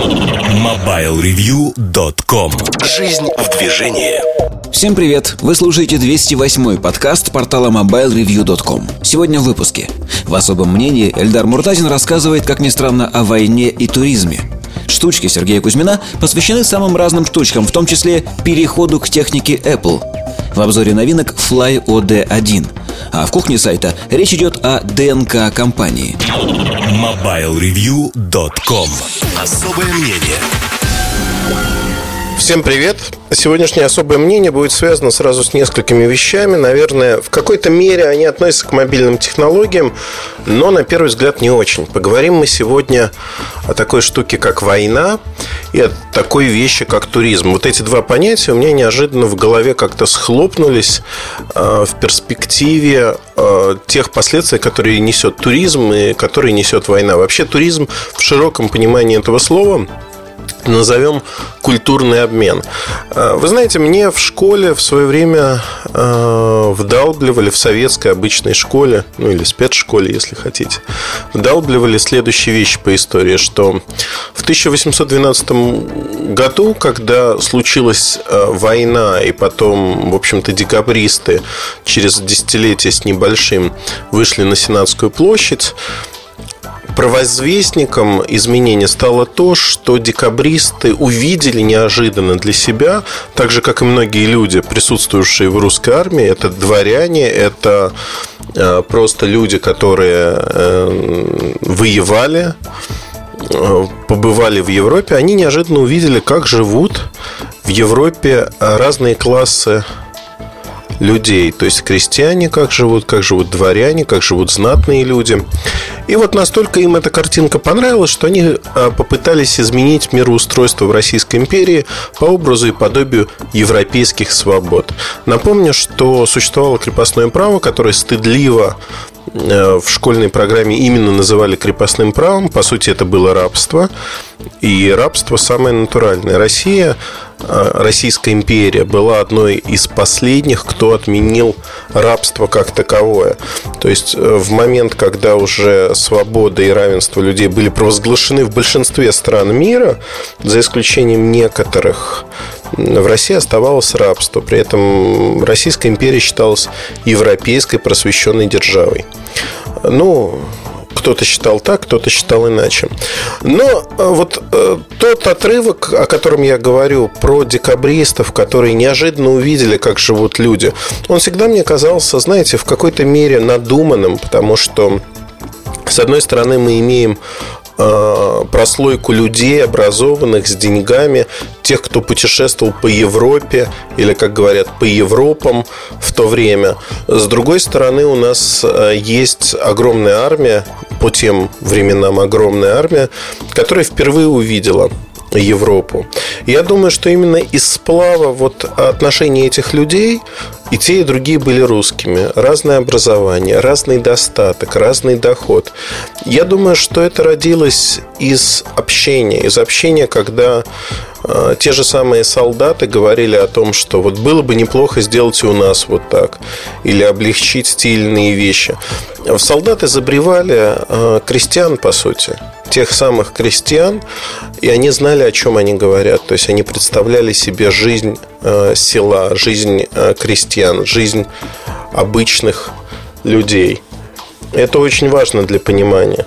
MobileReview.com Жизнь в движении. Всем привет! Вы слушаете 208-й подкаст портала MobileReview.com Сегодня в выпуске. В особом мнении Эльдар Муртазин рассказывает, как ни странно, о войне и туризме Штучки Сергея Кузьмина посвящены самым разным штучкам, в том числе переходу к технике Apple в обзоре новинок Fly OD1. А в кухне сайта речь идет о ДНК компании. MobileReview.com Особое мнение Всем привет! Сегодняшнее особое мнение будет связано сразу с несколькими вещами. Наверное, в какой-то мере они относятся к мобильным технологиям, но на первый взгляд не очень. Поговорим мы сегодня о такой штуке, как война, и о такой вещи, как туризм. Вот эти два понятия у меня неожиданно в голове как-то схлопнулись э, в перспективе э, тех последствий, которые несет туризм и которые несет война. Вообще туризм в широком понимании этого слова – назовем культурный обмен. Э, вы знаете, мне в школе в свое время э, вдалбливали в советской обычной школе, ну или спецшколе, если хотите, вдалбливали следующие вещи по истории, что в 1812 году, когда случилась э, война и потом, в общем-то, декабристы через десятилетие с небольшим вышли на Сенатскую площадь, провозвестником изменения стало то, что декабристы увидели неожиданно для себя, так же, как и многие люди, присутствующие в русской армии, это дворяне, это э, просто люди, которые э, воевали, э, побывали в Европе, они неожиданно увидели, как живут в Европе разные классы людей. То есть крестьяне как живут, как живут дворяне, как живут знатные люди. И вот настолько им эта картинка понравилась, что они а, попытались изменить мироустройство в Российской империи по образу и подобию европейских свобод. Напомню, что существовало крепостное право, которое стыдливо в школьной программе именно называли крепостным правом. По сути, это было рабство. И рабство самое натуральное. Россия, э, Российская империя была одной из последних, кто отменил рабство как таковое. То есть э, в момент, когда уже свобода и равенство людей были провозглашены в большинстве стран мира, за исключением некоторых в России оставалось рабство. При этом Российская империя считалась европейской просвещенной державой. Ну, кто-то считал так, кто-то считал иначе. Но э, вот э, тот отрывок, о котором я говорю, про декабристов, которые неожиданно увидели, как живут люди, он всегда мне казался, знаете, в какой-то мере надуманным, потому что с одной стороны, мы имеем прослойку людей, образованных, с деньгами, тех, кто путешествовал по Европе или, как говорят, по Европам в то время. С другой стороны, у нас э, есть огромная армия, по тем временам огромная армия, которая впервые увидела Европу. Я думаю, что именно из сплава вот отношений этих людей и те, и другие были русскими. Разное образование, разный достаток, разный доход. Я думаю, что это родилось из общения. Из общения, когда э, те же самые солдаты говорили о том, что вот было бы неплохо сделать у нас вот так. Или облегчить стильные вещи. Солдаты забревали э, крестьян, по сути тех самых крестьян, и они знали, о чем они говорят. То есть они представляли себе жизнь э, села, жизнь э, крестьян, жизнь обычных людей. Это очень важно для понимания.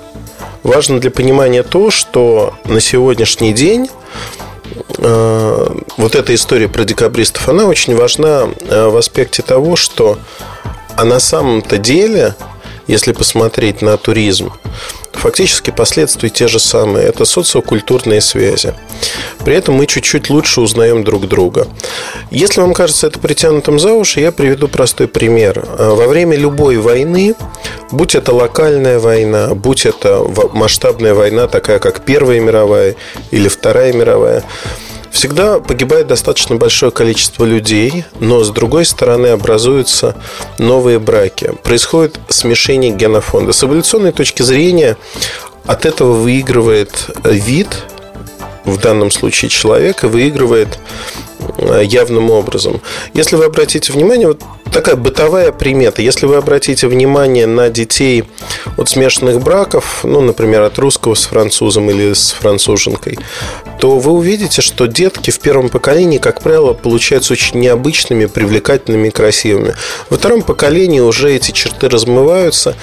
Важно для понимания то, что на сегодняшний день э, вот эта история про декабристов, она очень важна э, в аспекте того, что а на самом-то деле, если посмотреть на туризм, фактически последствия те же самые. Это социокультурные связи. При этом мы чуть-чуть лучше узнаем друг друга. Если вам кажется это притянутым за уши, я приведу простой пример. Во время любой войны, будь это локальная война, будь это масштабная война, такая как Первая мировая или Вторая мировая, Всегда погибает достаточно большое количество людей, но с другой стороны образуются новые браки. Происходит смешение генофонда. С эволюционной точки зрения от этого выигрывает вид, в данном случае человек, и выигрывает явным образом. Если вы обратите внимание, вот такая бытовая примета. Если вы обратите внимание на детей от смешанных браков, ну, например, от русского с французом или с француженкой, то вы увидите, что детки в первом поколении, как правило, получаются очень необычными, привлекательными красивыми. Во втором поколении уже эти черты размываются,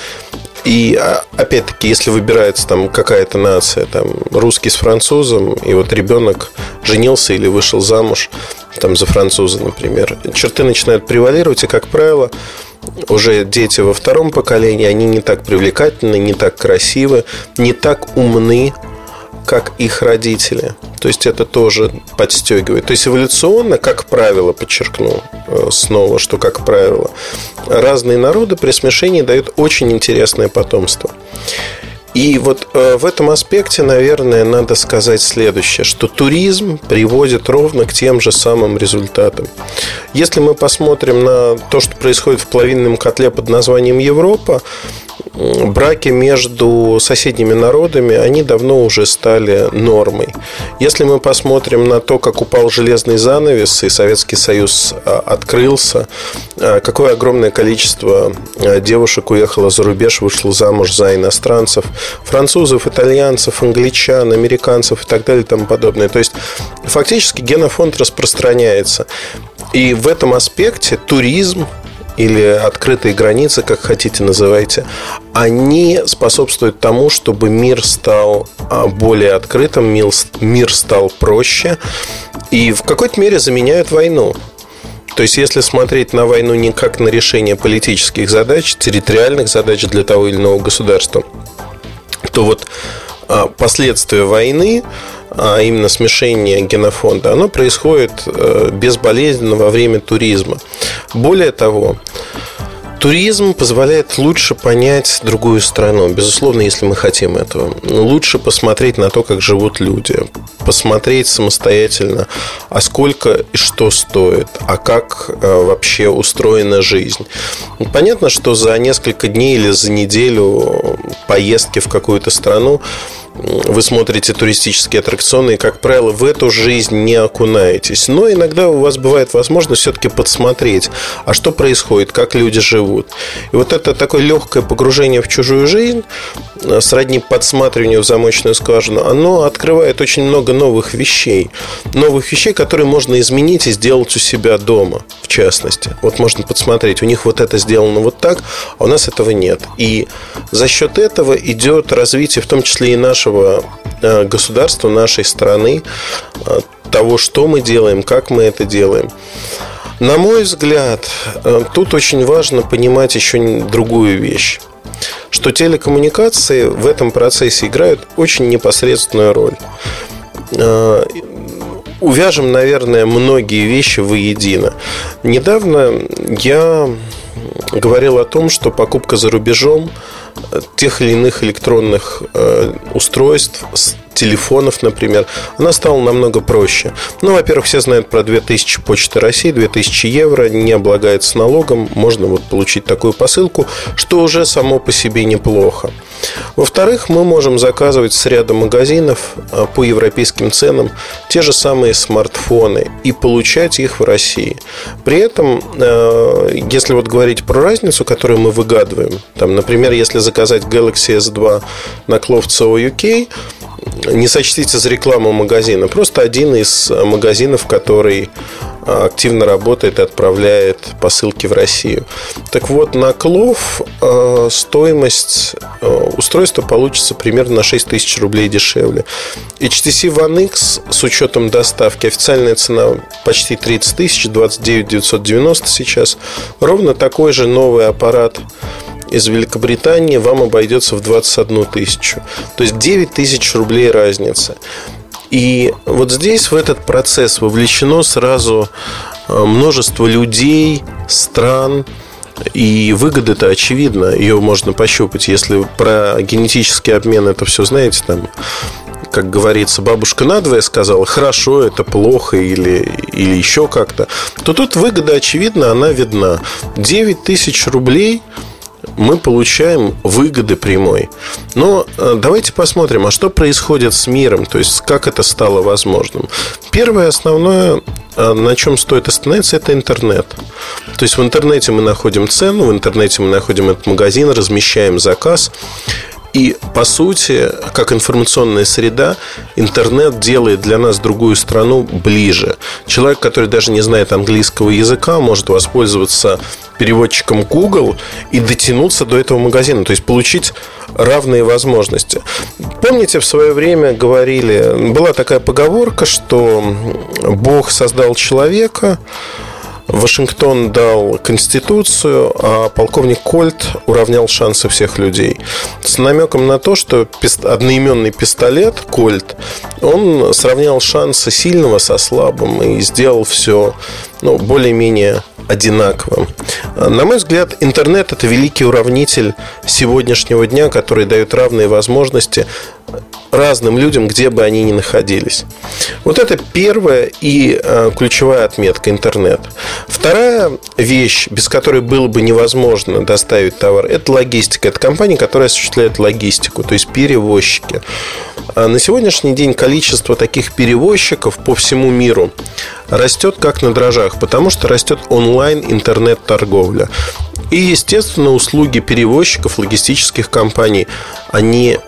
и а, опять-таки, если выбирается там какая-то нация, там русский с французом, и вот ребенок женился или вышел замуж там за француза, например, черты начинают превалировать, и, как правило, уже дети во втором поколении, они не так привлекательны, не так красивы, не так умны, как их родители. То есть это тоже подстегивает. То есть эволюционно, как правило, подчеркну э, снова, что как правило, разные народы при смешении дают очень интересное потомство. И вот э, в этом аспекте, наверное, надо сказать следующее, что туризм приводит ровно к тем же самым результатам. Если мы посмотрим на то, что происходит в плавильном котле под названием Европа, браки между соседними народами, они давно уже стали нормой. Если мы посмотрим на то, как упал железный занавес и Советский Союз а, открылся, а, какое огромное количество а, девушек уехало за рубеж, вышло замуж за иностранцев, французов, итальянцев, англичан, американцев и так далее и тому подобное. То есть фактически генофонд распространяется. И в этом аспекте туризм или открытые границы, как хотите называйте, они способствуют тому, чтобы мир стал а, более открытым, мир стал проще и в какой-то мере заменяют войну. То есть, если смотреть на войну не как на решение политических задач, территориальных задач для того или иного государства, то вот а, последствия войны а именно смешение генофонда, оно происходит э, безболезненно во время туризма. Более того, Туризм позволяет лучше понять другую страну, безусловно, если мы хотим этого. Лучше посмотреть на то, как живут люди, посмотреть самостоятельно, а сколько и что стоит, а как э, вообще устроена жизнь. Понятно, что за несколько дней или за неделю поездки в какую-то страну вы смотрите туристические аттракционы и, как правило, в эту жизнь не окунаетесь. Но иногда у вас бывает возможность все-таки подсмотреть, а что происходит, как люди живут. И вот это такое легкое погружение в чужую жизнь, э, сродни подсматриванию в замочную скважину, оно открывает очень много новых вещей. Новых вещей, которые можно изменить и сделать у себя дома, в частности. Вот можно подсмотреть, у них вот это сделано вот так, а у нас этого нет. И за счет этого идет развитие, в том числе и нашего нашего э, государства, нашей страны, э, того, что мы делаем, как мы это делаем. На мой взгляд, э, тут очень важно понимать еще другую вещь что телекоммуникации в этом процессе играют очень непосредственную роль. Увяжем, наверное, многие вещи воедино. Недавно я говорил о том, что покупка за рубежом тех или иных электронных э, устройств, телефонов, например, она стала намного проще. Ну, во-первых, все знают про 2000 Почты России, 2000 евро, не облагается налогом, можно вот получить такую посылку, что уже само по себе неплохо. Во-вторых, мы можем заказывать с ряда магазинов а, по европейским ценам те же самые смартфоны и получать их в России. При этом, а, если вот говорить про разницу, которую мы выгадываем, там, например, если заказать Galaxy S2 на Clove.co UK, не сочтите за рекламу магазина. Просто один из магазинов, который а, активно работает и отправляет посылки в Россию. Так вот, на Клов а, стоимость а, устройства получится примерно на 6 тысяч рублей дешевле. HTC One X с учетом доставки официальная цена почти 30 тысяч, 29 990 сейчас. Ровно такой же новый аппарат из Великобритании вам обойдется в 21 тысячу. То есть 9 тысяч рублей разница. И вот здесь в этот процесс вовлечено сразу э, множество людей, стран, и выгода-то очевидна, ее можно пощупать. Если про генетический обмен это все знаете, там, как говорится, бабушка надвое сказала, хорошо, это плохо или, или еще как-то, то тут выгода очевидна, она видна. 9 тысяч рублей – мы получаем выгоды прямой. Но э, давайте посмотрим, а что происходит с миром, то есть как это стало возможным. Первое основное, э, на чем стоит остановиться, это интернет. То есть в интернете мы находим цену, в интернете мы находим этот магазин, размещаем заказ. И, по сути, как информационная среда, интернет делает для нас другую страну ближе. Человек, который даже не знает английского языка, может воспользоваться переводчиком Google и дотянуться до этого магазина, то есть получить равные возможности. Помните, в свое время говорили, была такая поговорка, что Бог создал человека, Вашингтон дал Конституцию, а полковник Кольт уравнял шансы всех людей. С намеком на то, что одноименный пистолет Кольт, он сравнял шансы сильного со слабым и сделал все ну, более-менее одинаковым. На мой взгляд, интернет – это великий уравнитель сегодняшнего дня, который дает равные возможности разным людям, где бы они ни находились. Вот это первая и э, ключевая отметка интернет. Вторая вещь, без которой было бы невозможно доставить товар, это логистика. Это компания, которая осуществляет логистику, то есть перевозчики. А на сегодняшний день количество таких перевозчиков по всему миру растет как на дрожжах, потому что растет онлайн интернет-торговля. И, естественно, услуги перевозчиков, логистических компаний, они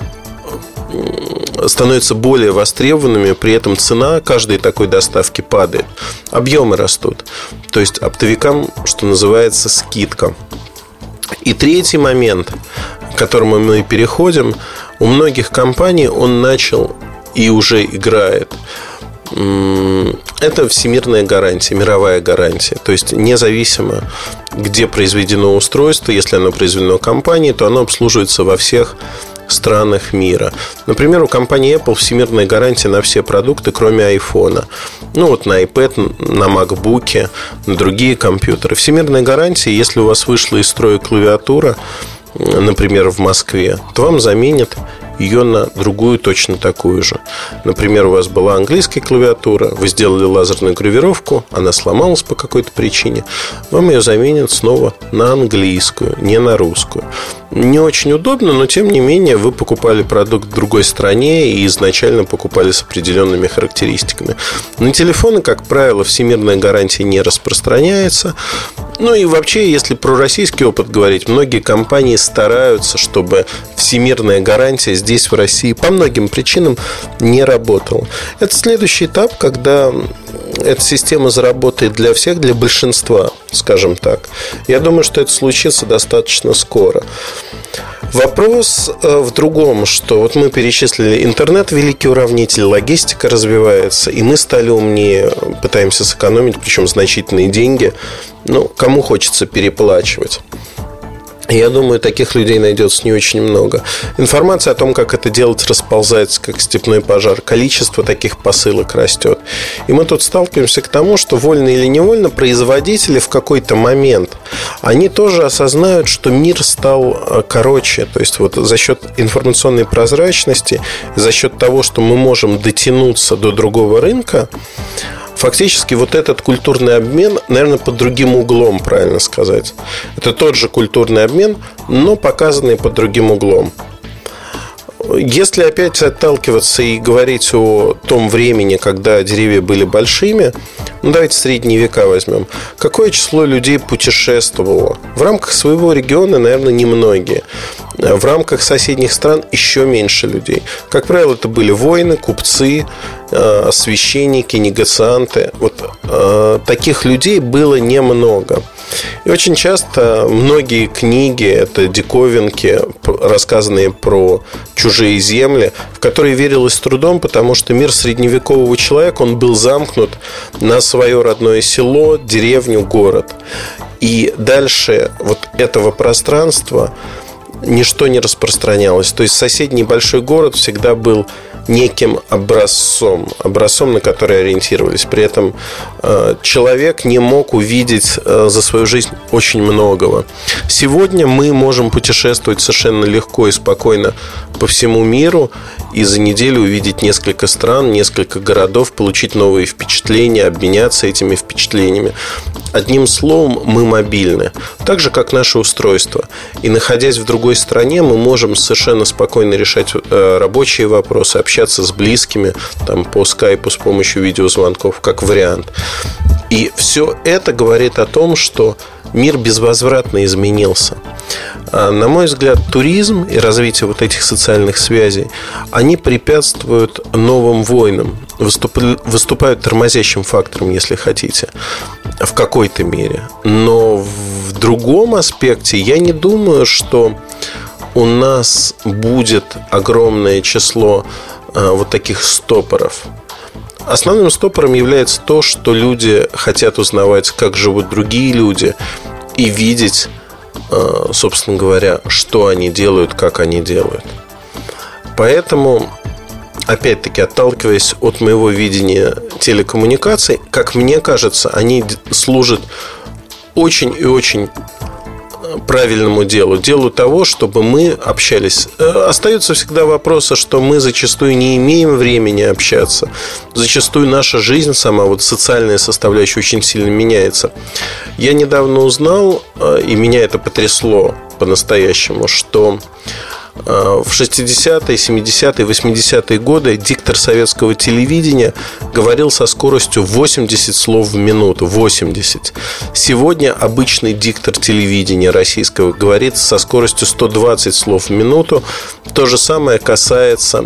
становятся более востребованными, при этом цена каждой такой доставки падает. Объемы растут. То есть оптовикам, что называется, скидка. И третий момент, к которому мы переходим, у многих компаний он начал и уже играет это всемирная гарантия, мировая гарантия. То есть независимо, где произведено устройство, если оно произведено компанией, то оно обслуживается во всех странах мира. Например, у компании Apple всемирная гарантия на все продукты, кроме iPhone. Ну вот на iPad, на MacBook, на другие компьютеры. Всемирная гарантия, если у вас вышла из строя клавиатура, например, в Москве, то вам заменят ее на другую точно такую же. Например, у вас была английская клавиатура, вы сделали лазерную гравировку, она сломалась по какой-то причине, вам ее заменят снова на английскую, не на русскую. Не очень удобно, но тем не менее вы покупали продукт в другой стране и изначально покупали с определенными характеристиками. На телефоны, как правило, всемирная гарантия не распространяется. Ну и вообще, если про российский опыт говорить, многие компании стараются, чтобы всемирная гарантия здесь, в России, по многим причинам не работала. Это следующий этап, когда эта система заработает для всех, для большинства, скажем так. Я думаю, что это случится достаточно скоро. Вопрос э, в другом, что вот мы перечислили интернет, великий уравнитель, логистика развивается, и мы стали умнее, пытаемся сэкономить, причем значительные деньги. Ну, кому хочется переплачивать? Я думаю, таких людей найдется не очень много. Информация о том, как это делать, расползается, как степной пожар. Количество таких посылок растет. И мы тут сталкиваемся к тому, что вольно или невольно производители в какой-то момент, они тоже осознают, что мир стал э, короче. То есть вот за счет информационной прозрачности, за счет того, что мы можем дотянуться до другого рынка, фактически вот этот культурный обмен, наверное, под другим углом, правильно сказать. Это тот же культурный обмен, но показанный под другим углом. Если опять отталкиваться и говорить о том времени, когда деревья были большими, ну давайте средние века возьмем. Какое число людей путешествовало? В рамках своего региона, наверное, немногие. В рамках соседних стран еще меньше людей. Как правило, это были воины, купцы, э, священники, негацианты. Вот э, таких людей было немного. И очень часто многие книги, это диковинки, рассказанные про чужие земли, в которые верилось трудом, потому что мир средневекового человека, он был замкнут на свое родное село, деревню, город. И дальше вот этого пространства ничто не распространялось. То есть соседний большой город всегда был неким образцом, образцом, на который ориентировались. При этом э, человек не мог увидеть э, за свою жизнь очень многого. Сегодня мы можем путешествовать совершенно легко и спокойно по всему миру и за неделю увидеть несколько стран, несколько городов, получить новые впечатления, обменяться этими впечатлениями. Одним словом, мы мобильны, так же как наше устройство. И находясь в другой стране, мы можем совершенно спокойно решать э, рабочие вопросы, общаться с близкими там, по скайпу с помощью видеозвонков, как вариант. И все это говорит о том, что мир безвозвратно изменился. А, на мой взгляд, туризм и развитие вот этих социальных связей, они препятствуют новым войнам, выступают тормозящим фактором, если хотите, в какой-то мере. Но в другом аспекте я не думаю, что у нас будет огромное число вот таких стопоров. Основным стопором является то, что люди хотят узнавать, как живут другие люди, и видеть, э, собственно говоря, что они делают, как они делают. Поэтому, опять-таки, отталкиваясь от моего видения телекоммуникаций, как мне кажется, они служат очень и очень правильному делу, делу того, чтобы мы общались. Э, остаются всегда вопросы, что мы зачастую не имеем времени общаться. Зачастую наша жизнь сама, вот социальная составляющая очень сильно меняется. Я недавно узнал, э, и меня это потрясло по-настоящему, что в 60-е, 70-е, 80-е годы диктор советского телевидения говорил со скоростью 80 слов в минуту. 80. Сегодня обычный диктор телевидения российского говорит со скоростью 120 слов в минуту. То же самое касается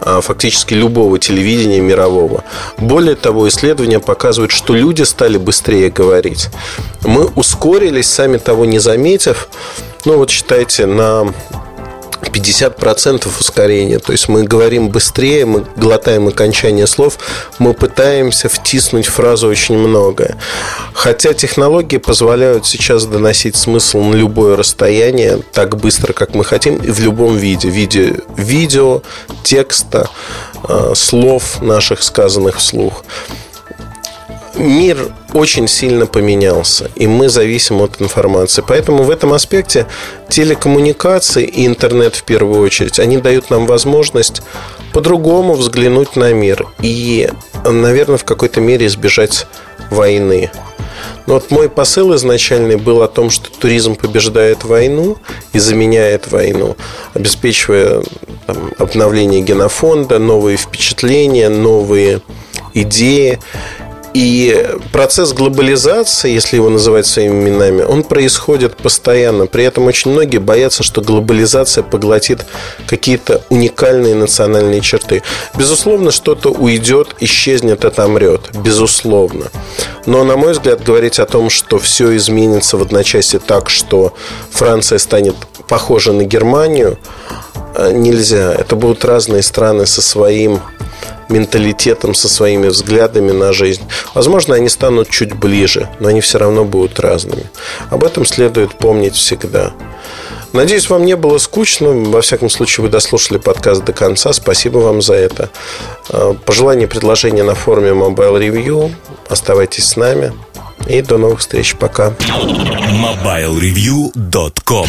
э, фактически любого телевидения мирового. Более того, исследования показывают, что люди стали быстрее говорить. Мы ускорились, сами того не заметив. Ну вот считайте, на 50% ускорения. То есть мы говорим быстрее, мы глотаем окончание слов, мы пытаемся втиснуть в фразу очень многое. Хотя технологии позволяют сейчас доносить смысл на любое расстояние так быстро, как мы хотим, и в любом виде. Виде видео, текста, э, слов наших, сказанных вслух мир очень сильно поменялся, и мы зависим от информации. Поэтому в этом аспекте телекоммуникации и интернет в первую очередь, они дают нам возможность по-другому взглянуть на мир и, наверное, в какой-то мере избежать войны. Но вот мой посыл изначальный был о том, что туризм побеждает войну и заменяет войну, обеспечивая там, обновление генофонда, новые впечатления, новые идеи. И процесс глобализации, если его называть своими именами, он происходит постоянно. При этом очень многие боятся, что глобализация поглотит какие-то уникальные национальные черты. Безусловно, что-то уйдет, исчезнет, отомрет. Безусловно. Но, на мой взгляд, говорить о том, что все изменится в одночасье так, что Франция станет похожа на Германию, нельзя. Это будут разные страны со своим менталитетом, со своими взглядами на жизнь. Возможно, они станут чуть ближе, но они все равно будут разными. Об этом следует помнить всегда. Надеюсь, вам не было скучно. Во всяком случае, вы дослушали подкаст до конца. Спасибо вам за это. А, пожелания предложения на форуме Mobile Review. Оставайтесь с нами. И до новых встреч. Пока. MobileReview.com